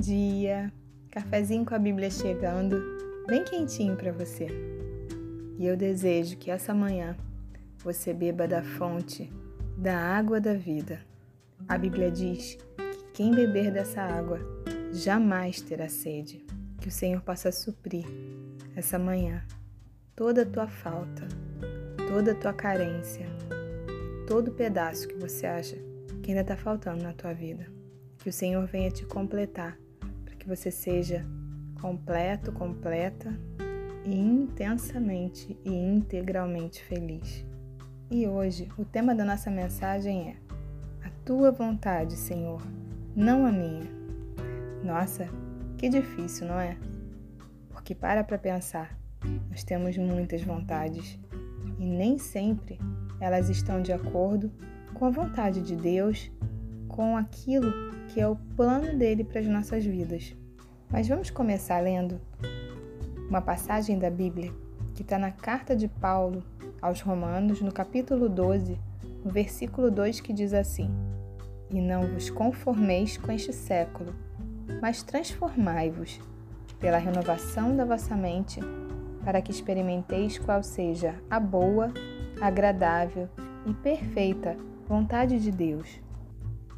dia! Cafezinho com a Bíblia chegando, bem quentinho para você. E eu desejo que essa manhã você beba da fonte da água da vida. A Bíblia diz que quem beber dessa água jamais terá sede. Que o Senhor possa suprir essa manhã toda a tua falta, toda a tua carência, todo pedaço que você acha que ainda está faltando na tua vida. Que o Senhor venha te completar, você seja completo, completa e intensamente e integralmente feliz. E hoje o tema da nossa mensagem é: A tua vontade, Senhor, não a minha. Nossa, que difícil, não é? Porque para para pensar, nós temos muitas vontades e nem sempre elas estão de acordo com a vontade de Deus, com aquilo que é o plano dele para as nossas vidas. Mas vamos começar lendo uma passagem da Bíblia que está na carta de Paulo aos Romanos, no capítulo 12, no versículo 2, que diz assim: E não vos conformeis com este século, mas transformai-vos pela renovação da vossa mente, para que experimenteis qual seja a boa, agradável e perfeita vontade de Deus.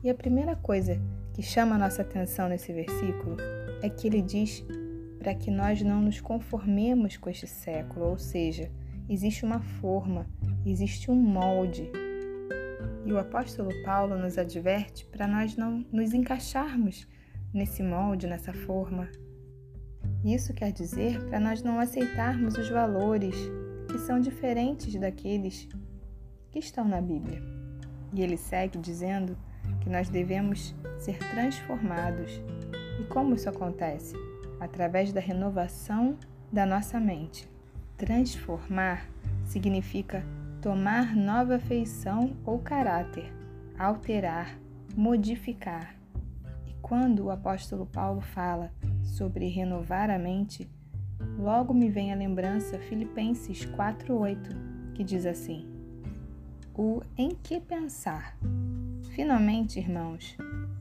E a primeira coisa que chama a nossa atenção nesse versículo é que ele diz para que nós não nos conformemos com este século, ou seja, existe uma forma, existe um molde. E o apóstolo Paulo nos adverte para nós não nos encaixarmos nesse molde, nessa forma. Isso quer dizer para nós não aceitarmos os valores que são diferentes daqueles que estão na Bíblia. E ele segue dizendo que nós devemos ser transformados. E como isso acontece? Através da renovação da nossa mente. Transformar significa tomar nova feição ou caráter, alterar, modificar. E quando o apóstolo Paulo fala sobre renovar a mente, logo me vem a lembrança Filipenses 4:8, que diz assim: O em que pensar Finalmente, irmãos,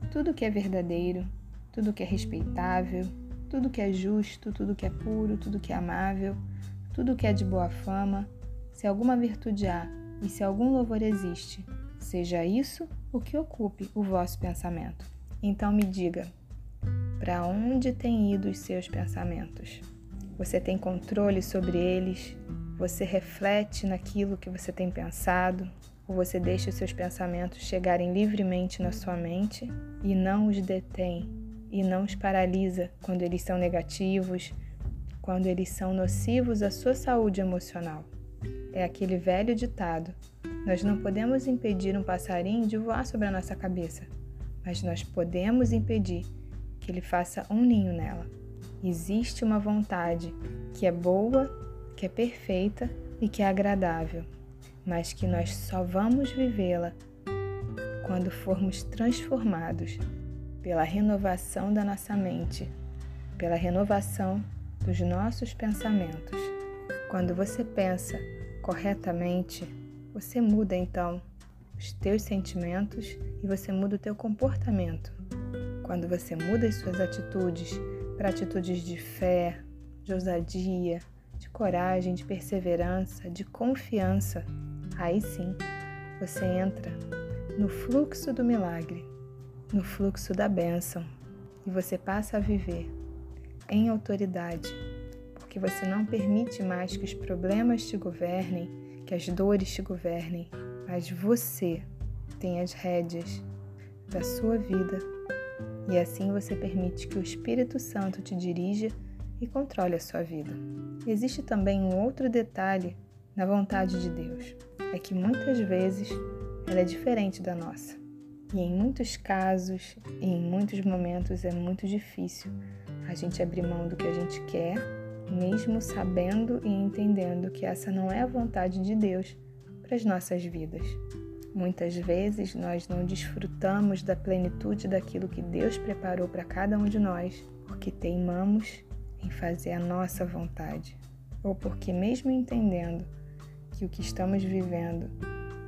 tudo que é verdadeiro, tudo que é respeitável, tudo que é justo, tudo que é puro, tudo que é amável, tudo que é de boa fama, se alguma virtude há e se algum louvor existe, seja isso o que ocupe o vosso pensamento. Então me diga, para onde têm ido os seus pensamentos? Você tem controle sobre eles? Você reflete naquilo que você tem pensado? ou você deixa os seus pensamentos chegarem livremente na sua mente e não os detém e não os paralisa quando eles são negativos, quando eles são nocivos à sua saúde emocional. É aquele velho ditado: nós não podemos impedir um passarinho de voar sobre a nossa cabeça, mas nós podemos impedir que ele faça um ninho nela. Existe uma vontade que é boa, que é perfeita e que é agradável mas que nós só vamos vivê-la quando formos transformados pela renovação da nossa mente, pela renovação dos nossos pensamentos. Quando você pensa corretamente, você muda então os teus sentimentos e você muda o teu comportamento. Quando você muda as suas atitudes para atitudes de fé, de ousadia, de coragem, de perseverança, de confiança, Aí sim, você entra no fluxo do milagre, no fluxo da bênção, e você passa a viver em autoridade, porque você não permite mais que os problemas te governem, que as dores te governem, mas você tem as rédeas da sua vida e assim você permite que o Espírito Santo te dirija e controle a sua vida. Existe também um outro detalhe na vontade de Deus é que muitas vezes ela é diferente da nossa. E em muitos casos e em muitos momentos é muito difícil a gente abrir mão do que a gente quer, mesmo sabendo e entendendo que essa não é a vontade de Deus para as nossas vidas. Muitas vezes nós não desfrutamos da plenitude daquilo que Deus preparou para cada um de nós, porque teimamos em fazer a nossa vontade, ou porque, mesmo entendendo que o que estamos vivendo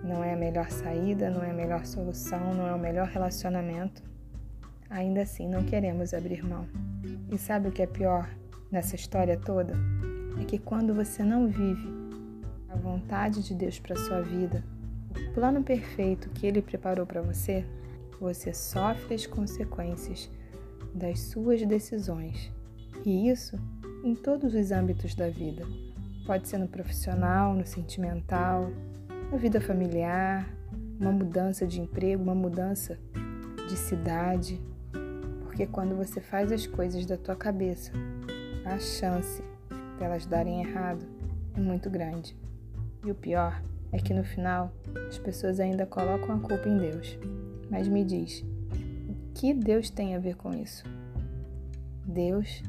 não é a melhor saída, não é a melhor solução, não é o melhor relacionamento, ainda assim não queremos abrir mão. E sabe o que é pior nessa história toda? É que quando você não vive a vontade de Deus para sua vida, o plano perfeito que ele preparou para você, você sofre as consequências das suas decisões. E isso em todos os âmbitos da vida. Pode ser no profissional, no sentimental, na vida familiar, uma mudança de emprego, uma mudança de cidade. Porque quando você faz as coisas da tua cabeça, a chance delas darem errado é muito grande. E o pior é que no final as pessoas ainda colocam a culpa em Deus. Mas me diz, o que Deus tem a ver com isso? Deus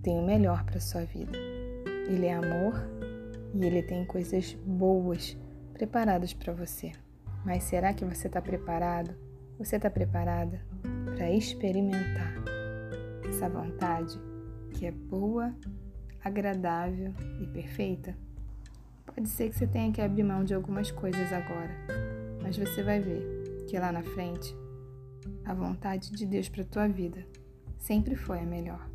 tem o melhor para sua vida. Ele é amor e ele tem coisas boas preparadas para você. Mas será que você está preparado? Você está preparada para experimentar essa vontade que é boa, agradável e perfeita? Pode ser que você tenha que abrir mão de algumas coisas agora, mas você vai ver que lá na frente a vontade de Deus para tua vida sempre foi a melhor.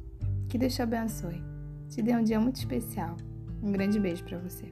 Que Deus te abençoe. Te dê um dia muito especial. Um grande beijo para você.